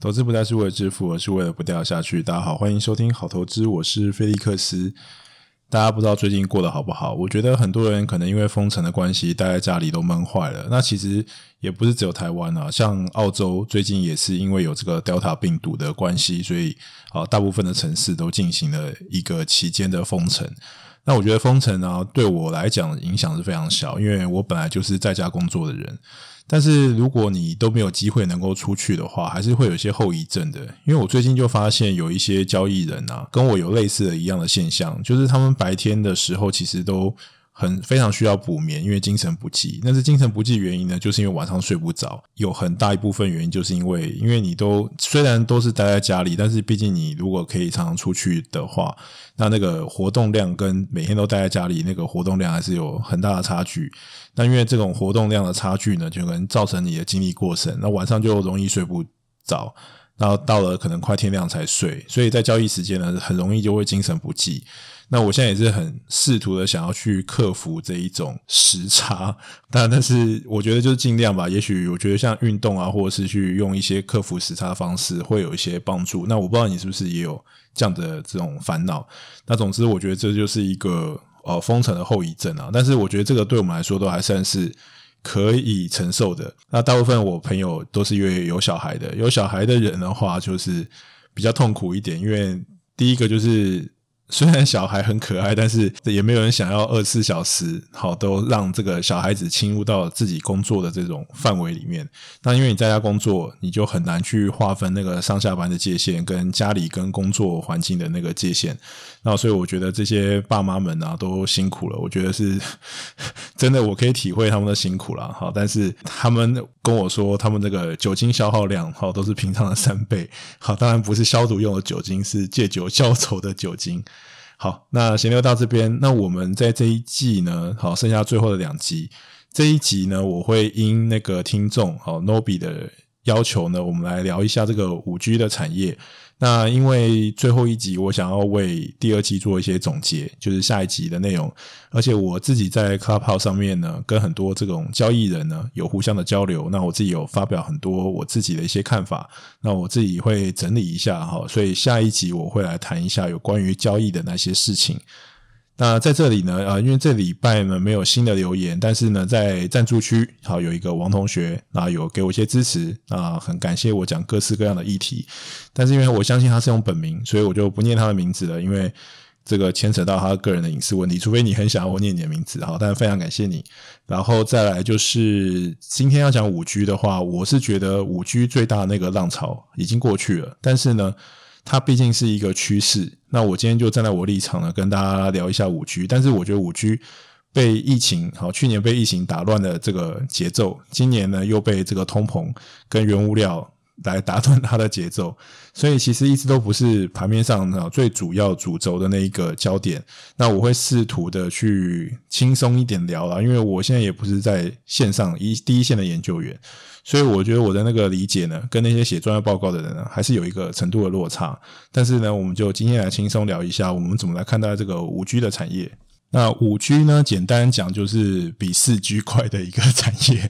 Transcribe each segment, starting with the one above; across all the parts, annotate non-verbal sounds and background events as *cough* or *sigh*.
投资不再是为了致富，而是为了不掉下去。大家好，欢迎收听好投资，我是菲利克斯。大家不知道最近过得好不好？我觉得很多人可能因为封城的关系，待在家里都闷坏了。那其实也不是只有台湾啊，像澳洲最近也是因为有这个 Delta 病毒的关系，所以啊，大部分的城市都进行了一个期间的封城。那我觉得封城呢，对我来讲影响是非常小，因为我本来就是在家工作的人。但是如果你都没有机会能够出去的话，还是会有一些后遗症的。因为我最近就发现有一些交易人啊，跟我有类似的一样的现象，就是他们白天的时候其实都。很非常需要补眠，因为精神不济。那是精神不济原因呢，就是因为晚上睡不着。有很大一部分原因就是因为，因为你都虽然都是待在家里，但是毕竟你如果可以常常出去的话，那那个活动量跟每天都待在家里那个活动量还是有很大的差距。那因为这种活动量的差距呢，就可能造成你的精力过剩，那晚上就容易睡不着，然后到了可能快天亮才睡，所以在交易时间呢，很容易就会精神不济。那我现在也是很试图的想要去克服这一种时差，*laughs* 但但是我觉得就是尽量吧。也许我觉得像运动啊，或者是去用一些克服时差的方式，会有一些帮助。那我不知道你是不是也有这样的这种烦恼。那总之，我觉得这就是一个呃封城的后遗症啊。但是我觉得这个对我们来说都还算是可以承受的。那大部分我朋友都是因为有小孩的，有小孩的人的话，就是比较痛苦一点，因为第一个就是。虽然小孩很可爱，但是也没有人想要二十四小时好都让这个小孩子侵入到自己工作的这种范围里面。那因为你在家工作，你就很难去划分那个上下班的界限，跟家里跟工作环境的那个界限。那所以我觉得这些爸妈们啊都辛苦了。我觉得是 *laughs* 真的，我可以体会他们的辛苦了。好，但是他们跟我说，他们这个酒精消耗量好都是平常的三倍。好，当然不是消毒用的酒精，是借酒消愁的酒精。好，那闲聊到这边，那我们在这一季呢，好，剩下最后的两集，这一集呢，我会应那个听众好 Nobi 的要求呢，我们来聊一下这个五 G 的产业。那因为最后一集我想要为第二期做一些总结，就是下一集的内容。而且我自己在 Clubhouse 上面呢，跟很多这种交易人呢有互相的交流。那我自己有发表很多我自己的一些看法。那我自己会整理一下哈，所以下一集我会来谈一下有关于交易的那些事情。那在这里呢，啊，因为这礼拜呢没有新的留言，但是呢，在赞助区好有一个王同学啊，有给我一些支持啊，很感谢我讲各式各样的议题。但是因为我相信他是用本名，所以我就不念他的名字了，因为这个牵扯到他个人的隐私问题。除非你很想要我念你的名字，好，但非常感谢你。然后再来就是今天要讲五 G 的话，我是觉得五 G 最大的那个浪潮已经过去了，但是呢。它毕竟是一个趋势，那我今天就站在我立场呢，跟大家聊一下五 G。但是我觉得五 G 被疫情，好，去年被疫情打乱的这个节奏，今年呢又被这个通膨跟原物料来打断它的节奏，*laughs* 所以其实一直都不是盘面上最主要主轴的那一个焦点。那我会试图的去轻松一点聊啦，因为我现在也不是在线上一第一线的研究员。所以我觉得我的那个理解呢，跟那些写专业报告的人呢，还是有一个程度的落差。但是呢，我们就今天来轻松聊一下，我们怎么来看待这个五 G 的产业。那五 G 呢，简单讲就是比四 G 快的一个产业。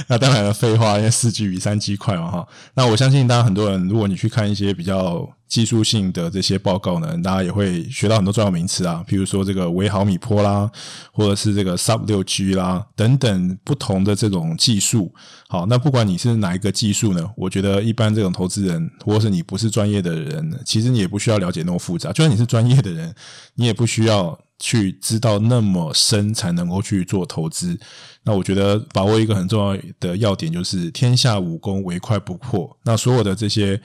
*laughs* 那当然了，废话，因为四 G 比三 G 快嘛，哈。那我相信，大家很多人，如果你去看一些比较技术性的这些报告呢，大家也会学到很多专有名词啊，比如说这个微毫米波啦，或者是这个 Sub 六 G 啦，等等不同的这种技术。好，那不管你是哪一个技术呢，我觉得一般这种投资人，或者是你不是专业的人，其实你也不需要了解那么复杂。就算你是专业的人，你也不需要。去知道那么深才能够去做投资，那我觉得把握一个很重要的要点就是天下武功唯快不破。那所有的这些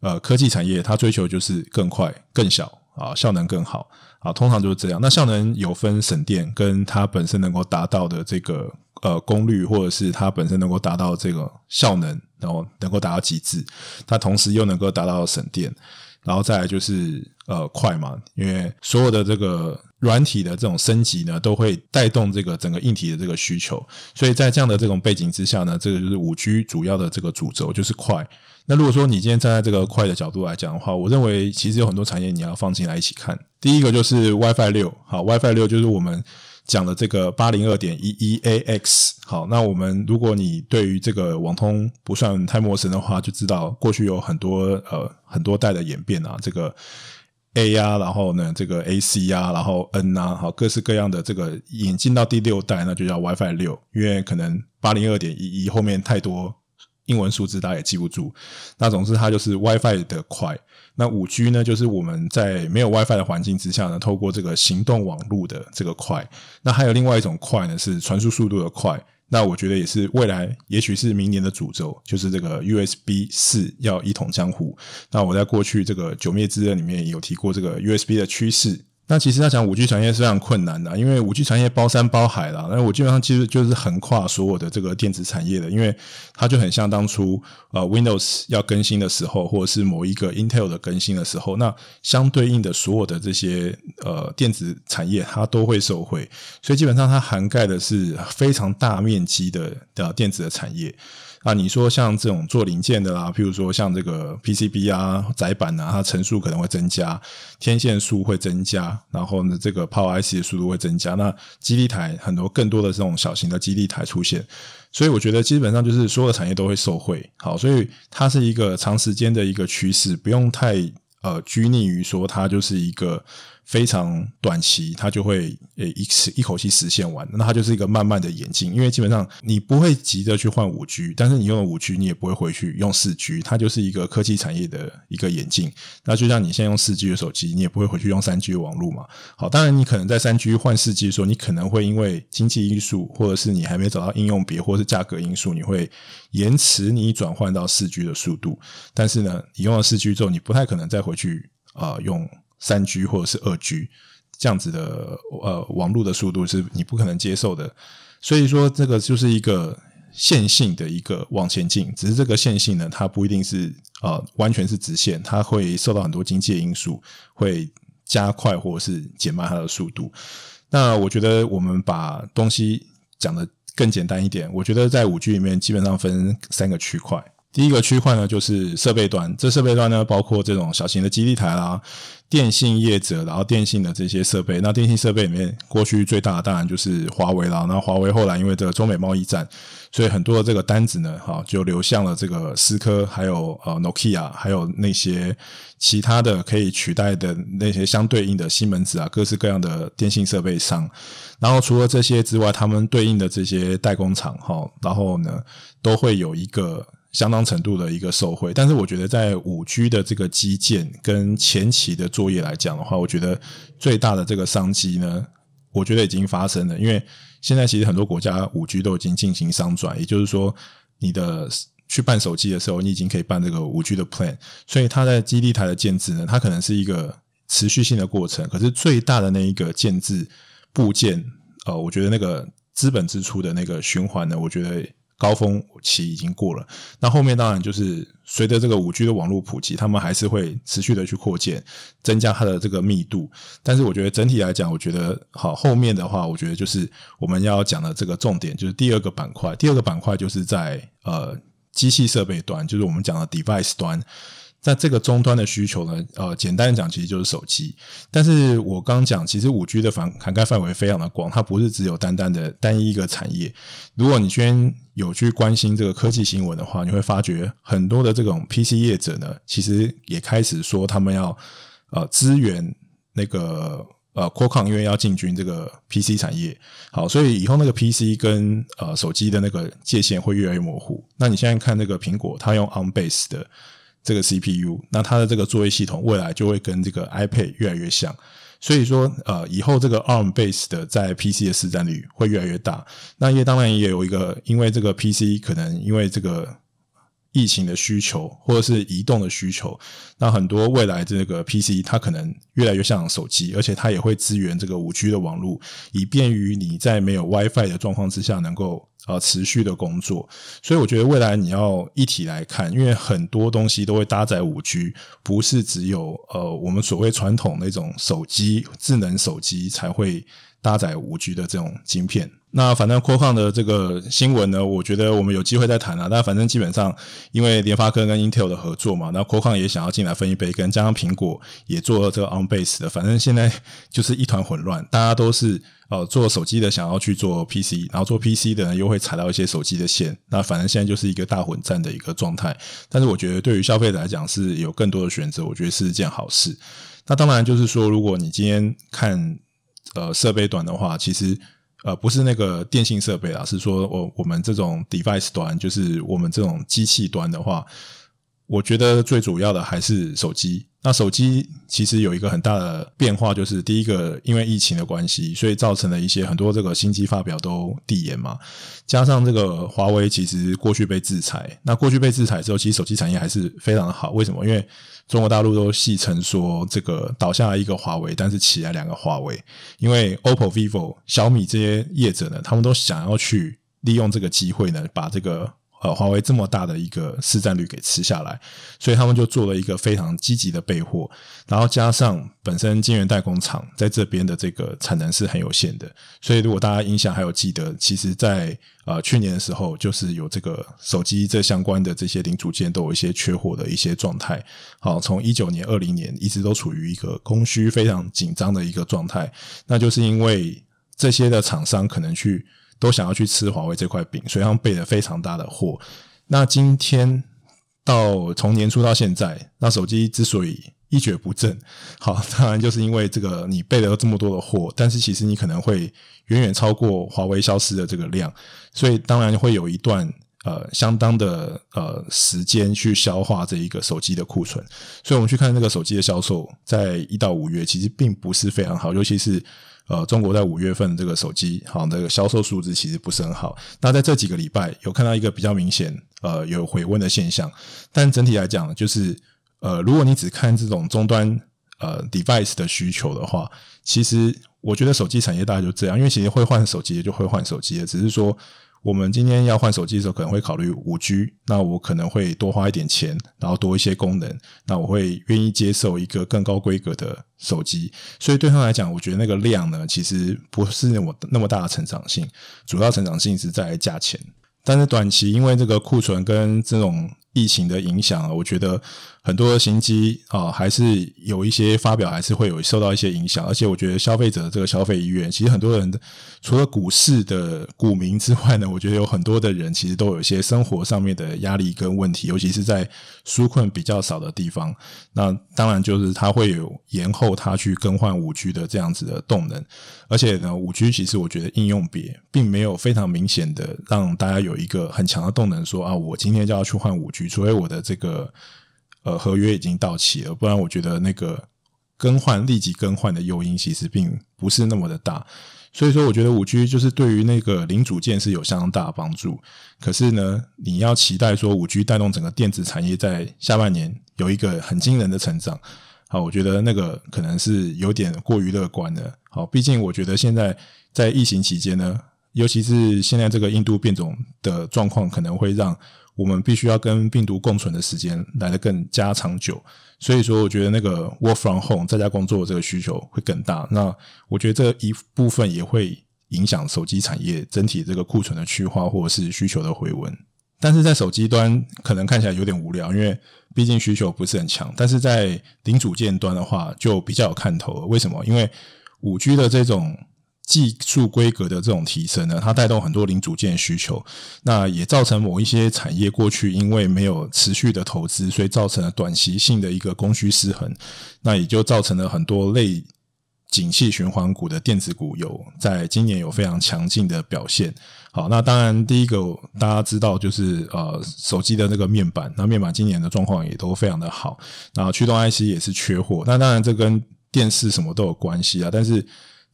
呃科技产业，它追求就是更快、更小啊，效能更好啊，通常就是这样。那效能有分省电跟它本身能够达到的这个呃功率，或者是它本身能够达到这个效能，然后能够达到极致，它同时又能够达到省电，然后再来就是呃快嘛，因为所有的这个。软体的这种升级呢，都会带动这个整个硬体的这个需求，所以在这样的这种背景之下呢，这个就是五 G 主要的这个主轴就是快。那如果说你今天站在这个快的角度来讲的话，我认为其实有很多产业你要放进来一起看。第一个就是 WiFi 六，好，WiFi 六就是我们讲了这个八零二点一一 AX。好，那我们如果你对于这个网通不算太陌生的话，就知道过去有很多呃很多代的演变啊，这个 A 啊，然后呢这个 AC 啊，然后 N 啊，好，各式各样的这个引进到第六代，那就叫 WiFi 六，因为可能八零二点一一后面太多。英文数字大家也记不住，那总之它就是 WiFi 的快。那五 G 呢，就是我们在没有 WiFi 的环境之下呢，透过这个行动网络的这个快。那还有另外一种快呢，是传输速度的快。那我觉得也是未来，也许是明年的主轴，就是这个 USB 四要一统江湖。那我在过去这个九灭之刃里面有提过这个 USB 的趋势。那其实要讲五 G 产业是非常困难的，因为五 G 产业包山包海啦。那我基本上其实就是横跨所有的这个电子产业的，因为它就很像当初呃 Windows 要更新的时候，或者是某一个 Intel 的更新的时候，那相对应的所有的这些呃电子产业它都会受惠，所以基本上它涵盖的是非常大面积的的电子的产业。啊，你说像这种做零件的啦，譬如说像这个 PCB 啊、载板啊，它层数可能会增加，天线数会增加，然后呢，这个 Power IC 的速度会增加。那基地台很多更多的这种小型的基地台出现，所以我觉得基本上就是所有的产业都会受惠。好，所以它是一个长时间的一个趋势，不用太呃拘泥于说它就是一个。非常短期，它就会呃一次一口气实现完，那它就是一个慢慢的演进，因为基本上你不会急着去换五 G，但是你用了五 G，你也不会回去用四 G，它就是一个科技产业的一个演进。那就像你现在用四 G 的手机，你也不会回去用三 G 的网络嘛。好，当然你可能在三 G 换四 G 的时候，你可能会因为经济因素，或者是你还没找到应用别，或者是价格因素，你会延迟你转换到四 G 的速度。但是呢，你用了四 G 之后，你不太可能再回去啊、用。三 G 或者是二 G 这样子的呃网络的速度是你不可能接受的，所以说这个就是一个线性的一个往前进，只是这个线性呢，它不一定是呃完全是直线，它会受到很多经济因素会加快或者是减慢它的速度。那我觉得我们把东西讲得更简单一点，我觉得在五 G 里面基本上分三个区块。第一个区块呢，就是设备端。这设备端呢，包括这种小型的基地台啦、电信业者，然后电信的这些设备。那电信设备里面，过去最大的当然就是华为啦。那华为后来因为这个中美贸易战，所以很多的这个单子呢，哈，就流向了这个思科，还有呃 Nokia，还有那些其他的可以取代的那些相对应的西门子啊，各式各样的电信设备商。然后除了这些之外，他们对应的这些代工厂，哈，然后呢，都会有一个。相当程度的一个受惠，但是我觉得在五 G 的这个基建跟前期的作业来讲的话，我觉得最大的这个商机呢，我觉得已经发生了。因为现在其实很多国家五 G 都已经进行商转，也就是说，你的去办手机的时候，你已经可以办这个五 G 的 plan，所以它在基地台的建置呢，它可能是一个持续性的过程。可是最大的那一个建置部件，呃，我觉得那个资本支出的那个循环呢，我觉得。高峰期已经过了，那后面当然就是随着这个五 G 的网络普及，他们还是会持续的去扩建，增加它的这个密度。但是我觉得整体来讲，我觉得好，后面的话，我觉得就是我们要讲的这个重点，就是第二个板块。第二个板块就是在呃机器设备端，就是我们讲的 device 端。在这个终端的需求呢，呃，简单讲，其实就是手机。但是我刚讲，其实五 G 的涵涵盖范围非常的广，它不是只有单单的单一一个产业。如果你先有去关心这个科技新闻的话，你会发觉很多的这种 PC 业者呢，其实也开始说他们要呃支援那个呃 Qualcomm，因为要进军这个 PC 产业。好，所以以后那个 PC 跟呃手机的那个界限会越来越模糊。那你现在看那个苹果，它用 on base 的。这个 CPU，那它的这个作业系统未来就会跟这个 iPad 越来越像，所以说呃，以后这个 ARM base 的在 PC 的市占率会越来越大。那也当然也有一个，因为这个 PC 可能因为这个。疫情的需求，或者是移动的需求，那很多未来这个 PC 它可能越来越像手机，而且它也会支援这个五 G 的网络，以便于你在没有 WiFi 的状况之下能够呃持续的工作。所以我觉得未来你要一体来看，因为很多东西都会搭载五 G，不是只有呃我们所谓传统那种手机、智能手机才会。搭载五 G 的这种晶片。那反正 Qualcomm 的这个新闻呢，我觉得我们有机会再谈啊。但反正基本上，因为联发科跟 Intel 的合作嘛，那 Qualcomm 也想要进来分一杯羹，加上苹果也做了这个 on base 的，反正现在就是一团混乱。大家都是呃做手机的想要去做 PC，然后做 PC 的呢又会踩到一些手机的线。那反正现在就是一个大混战的一个状态。但是我觉得对于消费者来讲是有更多的选择，我觉得是件好事。那当然就是说，如果你今天看呃设备端的话，其实。呃，不是那个电信设备啊，是说我我们这种 device 端，就是我们这种机器端的话，我觉得最主要的还是手机。那手机其实有一个很大的变化，就是第一个，因为疫情的关系，所以造成了一些很多这个新机发表都递延嘛。加上这个华为其实过去被制裁，那过去被制裁之后，其实手机产业还是非常的好。为什么？因为中国大陆都戏称说，这个倒下来一个华为，但是起来两个华为。因为 OPPO、VIVO、小米这些业者呢，他们都想要去利用这个机会呢，把这个呃华为这么大的一个市占率给吃下来，所以他们就做了一个非常积极的备货，然后加上本身晶圆代工厂在这边的这个产能是很有限的，所以如果大家印象还有记得，其实在呃，去年的时候，就是有这个手机这相关的这些零组件都有一些缺货的一些状态。好，从一九年、二零年一直都处于一个供需非常紧张的一个状态。那就是因为这些的厂商可能去都想要去吃华为这块饼，所以他们备了非常大的货。那今天到从年初到现在，那手机之所以一蹶不振，好，当然就是因为这个你备了这么多的货，但是其实你可能会远远超过华为消失的这个量，所以当然会有一段呃相当的呃时间去消化这一个手机的库存，所以我们去看这个手机的销售，在一到五月其实并不是非常好，尤其是呃中国在五月份这个手机好这个销售数字其实不是很好。那在这几个礼拜有看到一个比较明显呃有回温的现象，但整体来讲就是。呃，如果你只看这种终端呃 device 的需求的话，其实我觉得手机产业大概就这样，因为其实会换手机的就会换手机的，只是说我们今天要换手机的时候，可能会考虑五 G，那我可能会多花一点钱，然后多一些功能，那我会愿意接受一个更高规格的手机，所以对他来讲，我觉得那个量呢，其实不是那么那么大的成长性，主要成长性是在价钱，但是短期因为这个库存跟这种疫情的影响，我觉得。很多的新机啊，还是有一些发表，还是会有受到一些影响。而且，我觉得消费者的这个消费意愿，其实很多人除了股市的股民之外呢，我觉得有很多的人其实都有一些生活上面的压力跟问题，尤其是在纾困比较少的地方。那当然就是它会有延后它去更换五 G 的这样子的动能。而且呢，五 G 其实我觉得应用别并没有非常明显的让大家有一个很强的动能说，说啊，我今天就要去换五 G，除非我的这个。呃，合约已经到期了，不然我觉得那个更换立即更换的诱因其实并不是那么的大，所以说我觉得五 G 就是对于那个零组件是有相当大的帮助。可是呢，你要期待说五 G 带动整个电子产业在下半年有一个很惊人的成长，好，我觉得那个可能是有点过于乐观的。好，毕竟我觉得现在在疫情期间呢，尤其是现在这个印度变种的状况，可能会让。我们必须要跟病毒共存的时间来得更加长久，所以说我觉得那个 work from home 在家工作的这个需求会更大。那我觉得这一部分也会影响手机产业整体这个库存的去化或者是需求的回温。但是在手机端可能看起来有点无聊，因为毕竟需求不是很强。但是在零组件端的话就比较有看头了。为什么？因为五 G 的这种。技术规格的这种提升呢，它带动很多零组件需求，那也造成某一些产业过去因为没有持续的投资，所以造成了短期性的一个供需失衡，那也就造成了很多类景气循环股的电子股有在今年有非常强劲的表现。好，那当然第一个大家知道就是呃手机的那个面板，那面板今年的状况也都非常的好，然后驱动 IC 也是缺货，那当然这跟电视什么都有关系啊，但是。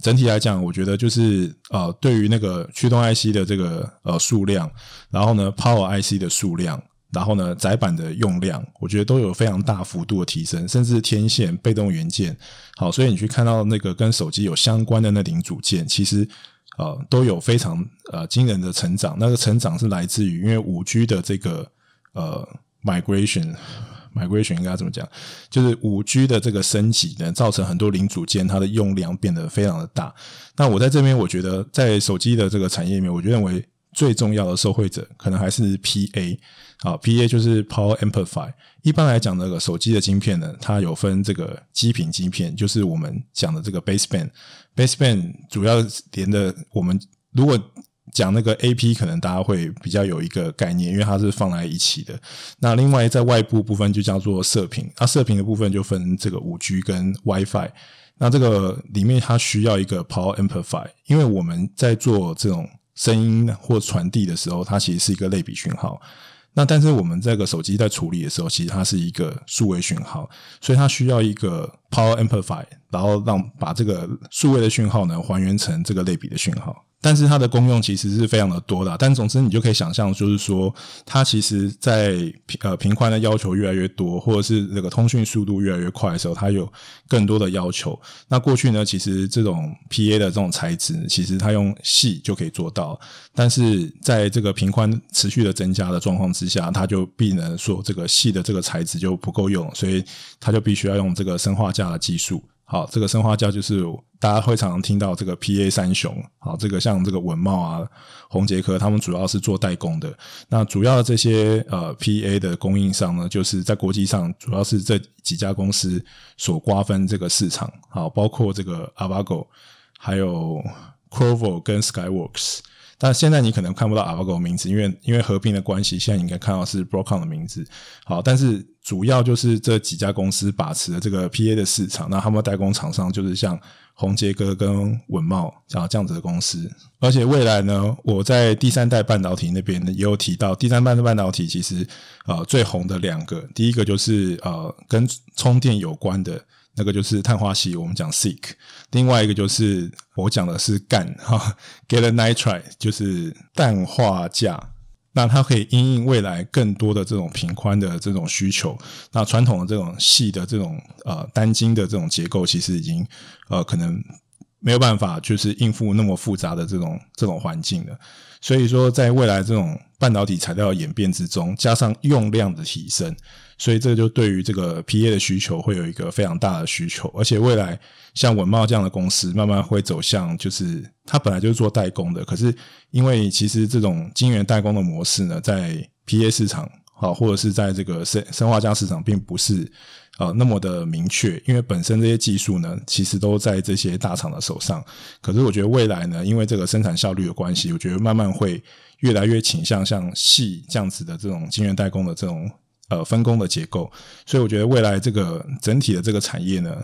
整体来讲，我觉得就是呃，对于那个驱动 IC 的这个呃数量，然后呢，Power IC 的数量，然后呢，载板的用量，我觉得都有非常大幅度的提升，甚至天线、被动元件，好，所以你去看到那个跟手机有相关的那零组件，其实呃都有非常呃惊人的成长。那个成长是来自于因为五 G 的这个呃 migration。Migration 应该怎么讲？就是五 G 的这个升级呢，造成很多零组件它的用量变得非常的大。那我在这边，我觉得在手机的这个产业里面，我认为最重要的受惠者可能还是 PA。好，PA 就是 Power Amplify。一般来讲，那个手机的晶片呢，它有分这个基频晶片，就是我们讲的这个 Baseband。Baseband 主要连的我们如果讲那个 AP，可能大家会比较有一个概念，因为它是放在一起的。那另外在外部部分就叫做射频，那射频的部分就分这个五 G 跟 WiFi。那这个里面它需要一个 Power Amplify，因为我们在做这种声音或传递的时候，它其实是一个类比讯号。那但是我们这个手机在处理的时候，其实它是一个数位讯号，所以它需要一个 Power Amplify，然后让把这个数位的讯号呢还原成这个类比的讯号。但是它的功用其实是非常的多的，但总之你就可以想象，就是说它其实在呃频宽的要求越来越多，或者是这个通讯速度越来越快的时候，它有更多的要求。那过去呢，其实这种 PA 的这种材质，其实它用细就可以做到，但是在这个频宽持续的增加的状况之下，它就必能说这个细的这个材质就不够用，所以它就必须要用这个砷化镓的技术。好，这个生化镓就是大家会常常听到这个 PA 三雄。好，这个像这个文茂啊、宏捷科，他们主要是做代工的。那主要的这些呃 PA 的供应商呢，就是在国际上主要是这几家公司所瓜分这个市场。好，包括这个 Avago，还有 Qorvo 跟 Skyworks。但现在你可能看不到 Avago 的名字，因为因为合并的关系，现在你应该看到是 Broadcom 的名字。好，但是主要就是这几家公司把持了这个 PA 的市场，那他们代工厂商就是像宏杰哥跟稳懋这样子的公司。而且未来呢，我在第三代半导体那边呢也有提到，第三代半导体其实呃最红的两个，第一个就是呃跟充电有关的。那个就是碳化系，我们讲 seek；另外一个就是我讲的是干哈 g a l l a nitride 就是氮化镓。那它可以因应未来更多的这种平宽的这种需求。那传统的这种细的这种呃单晶的这种结构，其实已经呃可能没有办法就是应付那么复杂的这种这种环境的。所以说，在未来这种半导体材料演变之中，加上用量的提升。所以这就对于这个 PA 的需求会有一个非常大的需求，而且未来像文茂这样的公司慢慢会走向，就是它本来就是做代工的，可是因为其实这种晶圆代工的模式呢，在 PA 市场啊，或者是在这个生生化镓市场，并不是呃那么的明确，因为本身这些技术呢，其实都在这些大厂的手上。可是我觉得未来呢，因为这个生产效率的关系，我觉得慢慢会越来越倾向像矽这样子的这种晶圆代工的这种。呃，分工的结构，所以我觉得未来这个整体的这个产业呢，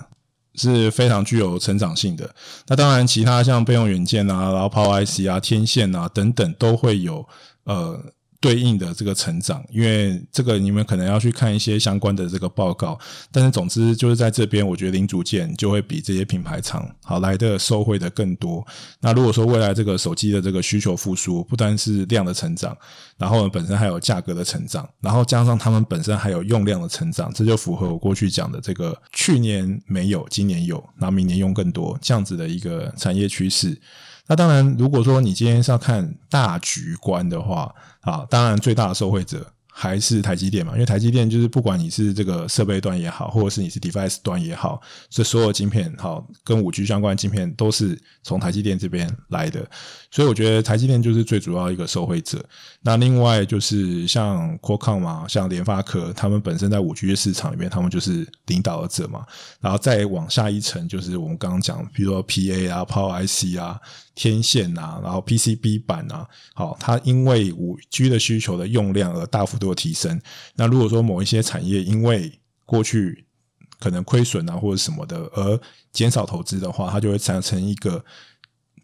是非常具有成长性的。那当然，其他像备用元件啊，然后 Power IC 啊、天线啊等等，都会有呃。对应的这个成长，因为这个你们可能要去看一些相关的这个报告，但是总之就是在这边，我觉得零组件就会比这些品牌厂好来的受惠的更多。那如果说未来这个手机的这个需求复苏，不单是量的成长，然后本身还有价格的成长，然后加上他们本身还有用量的成长，这就符合我过去讲的这个去年没有，今年有，然后明年用更多这样子的一个产业趋势。那当然，如果说你今天是要看大局观的话，啊，当然最大的受惠者。还是台积电嘛，因为台积电就是不管你是这个设备端也好，或者是你是 device 端也好，这所有晶片好跟五 G 相关的晶片都是从台积电这边来的，所以我觉得台积电就是最主要一个受惠者。那另外就是像 Qualcomm 嘛，像联发科，他们本身在五 G 的市场里面，他们就是领导者嘛。然后再往下一层，就是我们刚刚讲，比如说 PA 啊、Power IC 啊。天线啊，然后 PCB 板啊，好，它因为五 G 的需求的用量而大幅度的提升。那如果说某一些产业因为过去可能亏损啊或者什么的而减少投资的话，它就会产生一个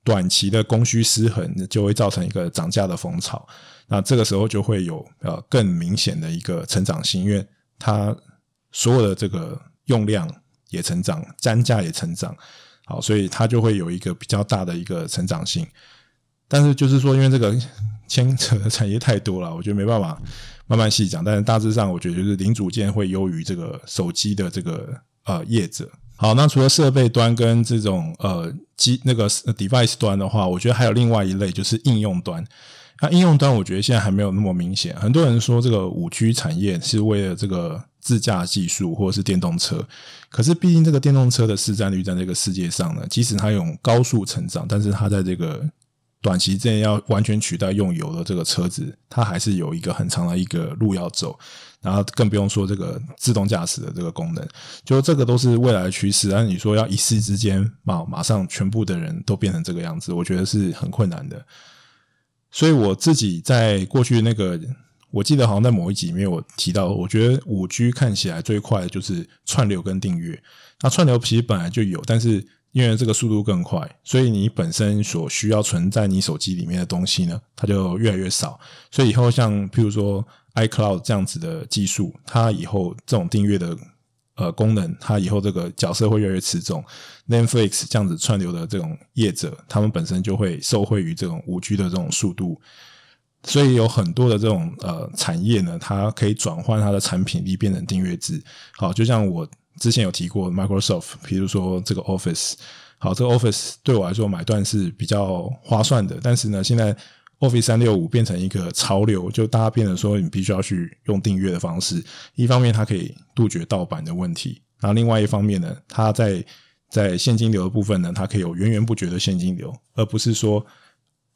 短期的供需失衡，就会造成一个涨价的风潮。那这个时候就会有呃更明显的一个成长性，因为它所有的这个用量也成长，单价也成长。好，所以它就会有一个比较大的一个成长性，但是就是说，因为这个牵扯的产业太多了，我觉得没办法慢慢细讲。但是大致上，我觉得就是零组件会优于这个手机的这个呃业者。好，那除了设备端跟这种呃机那个 device 端的话，我觉得还有另外一类就是应用端。那应用端，我觉得现在还没有那么明显。很多人说这个五 G 产业是为了这个自驾技术或者是电动车。可是毕竟这个电动车的市占率在这个世界上呢，即使它有高速成长，但是它在这个短期之内要完全取代用油的这个车子，它还是有一个很长的一个路要走。然后更不用说这个自动驾驶的这个功能，就这个都是未来的趋势。但你说要一夕之间马马上全部的人都变成这个样子，我觉得是很困难的。所以我自己在过去那个，我记得好像在某一集里面我提到，我觉得五 G 看起来最快的就是串流跟订阅。那串流其实本来就有，但是因为这个速度更快，所以你本身所需要存在你手机里面的东西呢，它就越来越少。所以以后像譬如说。iCloud 这样子的技术，它以后这种订阅的呃功能，它以后这个角色会越来越吃重。Netflix 这样子串流的这种业者，他们本身就会受惠于这种五 G 的这种速度，所以有很多的这种呃产业呢，它可以转换它的产品力变成订阅制。好，就像我之前有提过 Microsoft，比如说这个 Office，好，这个 Office 对我来说买断是比较划算的，但是呢，现在。Office 三六五变成一个潮流，就大家变得说，你必须要去用订阅的方式。一方面，它可以杜绝盗版的问题；然后另外一方面呢，它在在现金流的部分呢，它可以有源源不绝的现金流，而不是说，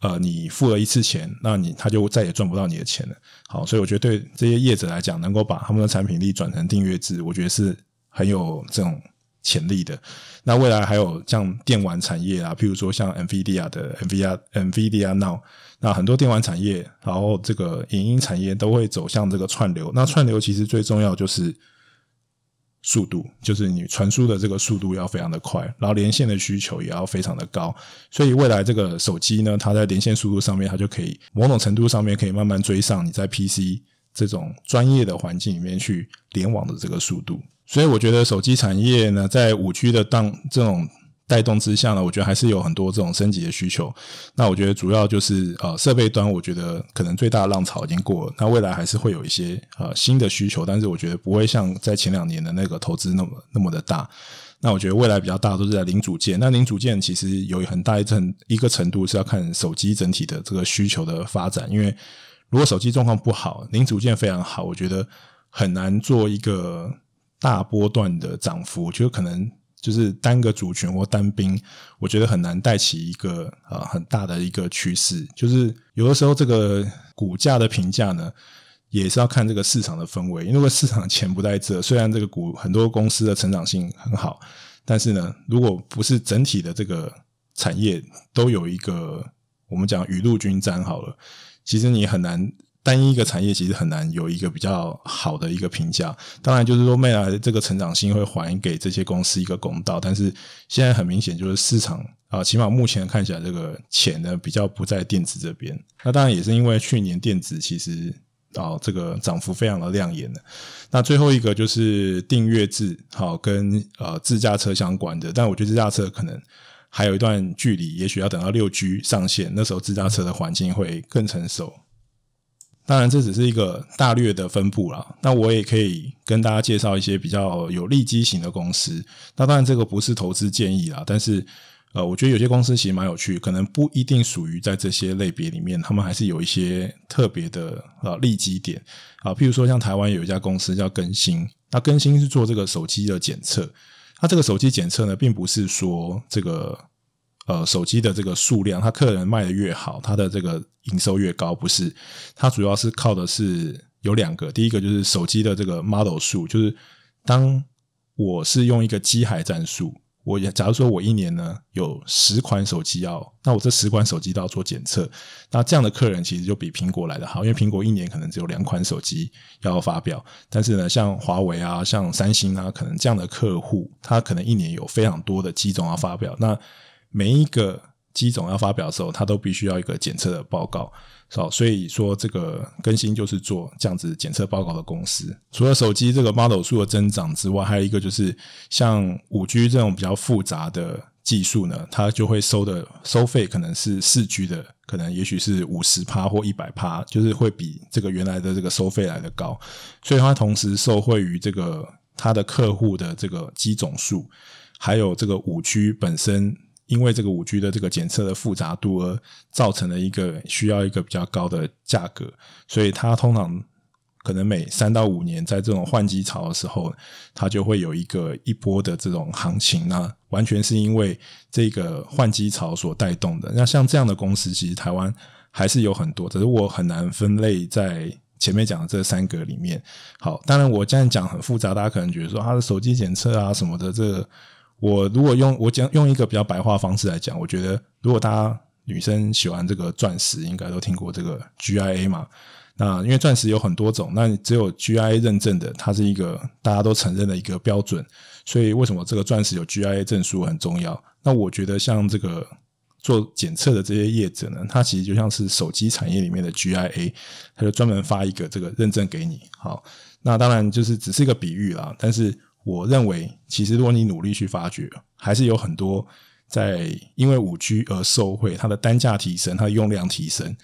呃，你付了一次钱，那你他就再也赚不到你的钱了。好，所以我觉得对这些业者来讲，能够把他们的产品力转成订阅制，我觉得是很有这种潜力的。那未来还有像电玩产业啊，譬如说像 NVIDIA 的 NVIDIA NVIDIA Now。那很多电玩产业，然后这个影音产业都会走向这个串流。那串流其实最重要就是速度，就是你传输的这个速度要非常的快，然后连线的需求也要非常的高。所以未来这个手机呢，它在连线速度上面，它就可以某种程度上面可以慢慢追上你在 PC 这种专业的环境里面去联网的这个速度。所以我觉得手机产业呢，在五 G 的当这种。带动之下呢，我觉得还是有很多这种升级的需求。那我觉得主要就是呃设备端，我觉得可能最大的浪潮已经过了。那未来还是会有一些呃新的需求，但是我觉得不会像在前两年的那个投资那么那么的大。那我觉得未来比较大都是在零组件。那零组件其实有很大一层一个程度是要看手机整体的这个需求的发展。因为如果手机状况不好，零组件非常好，我觉得很难做一个大波段的涨幅，就可能。就是单个族群或单兵，我觉得很难带起一个、呃、很大的一个趋势。就是有的时候这个股价的评价呢，也是要看这个市场的氛围。因为市场钱不在这，虽然这个股很多公司的成长性很好，但是呢，如果不是整体的这个产业都有一个我们讲雨露均沾好了，其实你很难。单一一个产业其实很难有一个比较好的一个评价，当然就是说未来这个成长性会还给这些公司一个公道，但是现在很明显就是市场啊，起码目前看起来这个钱呢比较不在电子这边，那当然也是因为去年电子其实啊这个涨幅非常的亮眼的，那最后一个就是订阅制，好跟呃自驾车相关的，但我觉得自驾车可能还有一段距离，也许要等到六 G 上线，那时候自驾车的环境会更成熟。当然，这只是一个大略的分布啦。那我也可以跟大家介绍一些比较有利基型的公司。那当然，这个不是投资建议啦。但是，呃，我觉得有些公司其实蛮有趣，可能不一定属于在这些类别里面，他们还是有一些特别的呃利基点啊。譬如说，像台湾有一家公司叫更新，那更新是做这个手机的检测。它这个手机检测呢，并不是说这个。呃，手机的这个数量，它客人卖的越好，它的这个营收越高，不是？它主要是靠的是有两个，第一个就是手机的这个 model 数，就是当我是用一个机海战术，我也假如说我一年呢有十款手机要，那我这十款手机都要做检测，那这样的客人其实就比苹果来的好，因为苹果一年可能只有两款手机要发表，但是呢，像华为啊，像三星啊，可能这样的客户，他可能一年有非常多的机种要发表，那。每一个机种要发表的时候，它都必须要一个检测的报告，所以说这个更新就是做这样子检测报告的公司。除了手机这个 model 数的增长之外，还有一个就是像五 G 这种比较复杂的技术呢，它就会收的收费可能是四 G 的，可能也许是五十趴或一百趴，就是会比这个原来的这个收费来得高，所以它同时受惠于这个它的客户的这个机种数，还有这个五 G 本身。因为这个五 G 的这个检测的复杂度而造成了一个需要一个比较高的价格，所以它通常可能每三到五年，在这种换机潮的时候，它就会有一个一波的这种行情。那完全是因为这个换机潮所带动的。那像这样的公司，其实台湾还是有很多，只是我很难分类在前面讲的这三个里面。好，当然我这样讲很复杂，大家可能觉得说它的手机检测啊什么的，这个我如果用我讲用一个比较白话方式来讲，我觉得如果大家女生喜欢这个钻石，应该都听过这个 GIA 嘛。那因为钻石有很多种，那只有 GIA 认证的，它是一个大家都承认的一个标准。所以为什么这个钻石有 GIA 证书很重要？那我觉得像这个做检测的这些业者呢，它其实就像是手机产业里面的 GIA，它就专门发一个这个认证给你。好，那当然就是只是一个比喻啦。但是我认为，其实如果你努力去发掘，还是有很多在因为五 G 而受惠，它的单价提升，它的用量提升。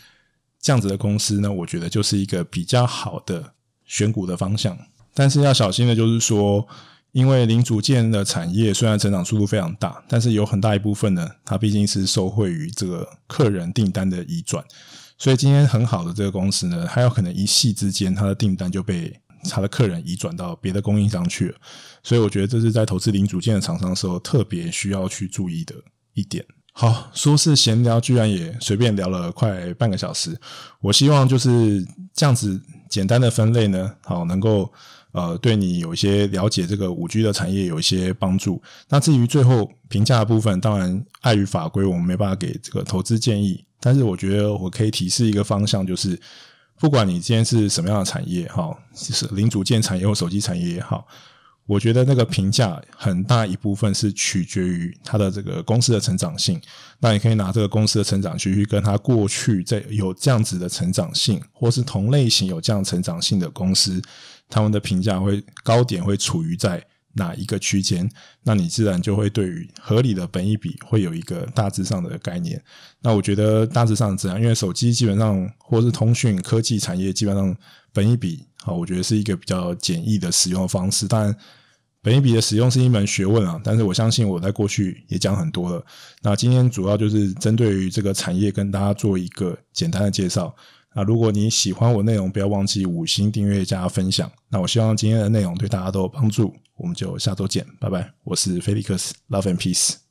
这样子的公司呢，我觉得就是一个比较好的选股的方向。但是要小心的就是说，因为零组件的产业虽然成长速度非常大，但是有很大一部分呢，它毕竟是受惠于这个客人订单的移转。所以今天很好的这个公司呢，它有可能一夕之间，它的订单就被他的客人移转到别的供应商去了。所以我觉得这是在投资零组件的厂商的时候，特别需要去注意的一点。好，说是闲聊，居然也随便聊了快半个小时。我希望就是这样子简单的分类呢，好，能够呃对你有一些了解这个五 G 的产业有一些帮助。那至于最后评价的部分，当然碍于法规，我们没办法给这个投资建议。但是我觉得我可以提示一个方向，就是不管你今天是什么样的产业，哈，就是零组件产业或手机产业也好。我觉得那个评价很大一部分是取决于它的这个公司的成长性。那你可以拿这个公司的成长性去跟它过去在有这样子的成长性，或是同类型有这样成长性的公司，他们的评价会高点会处于在哪一个区间？那你自然就会对于合理的本益比会有一个大致上的概念。那我觉得大致上这样，因为手机基本上或是通讯科技产业基本上本益比，好，我觉得是一个比较简易的使用方式，但。本益比的使用是一门学问啊，但是我相信我在过去也讲很多了。那今天主要就是针对于这个产业跟大家做一个简单的介绍。那如果你喜欢我内容，不要忘记五星订阅加分享。那我希望今天的内容对大家都有帮助。我们就下周见，拜拜。我是菲利克斯，Love and Peace。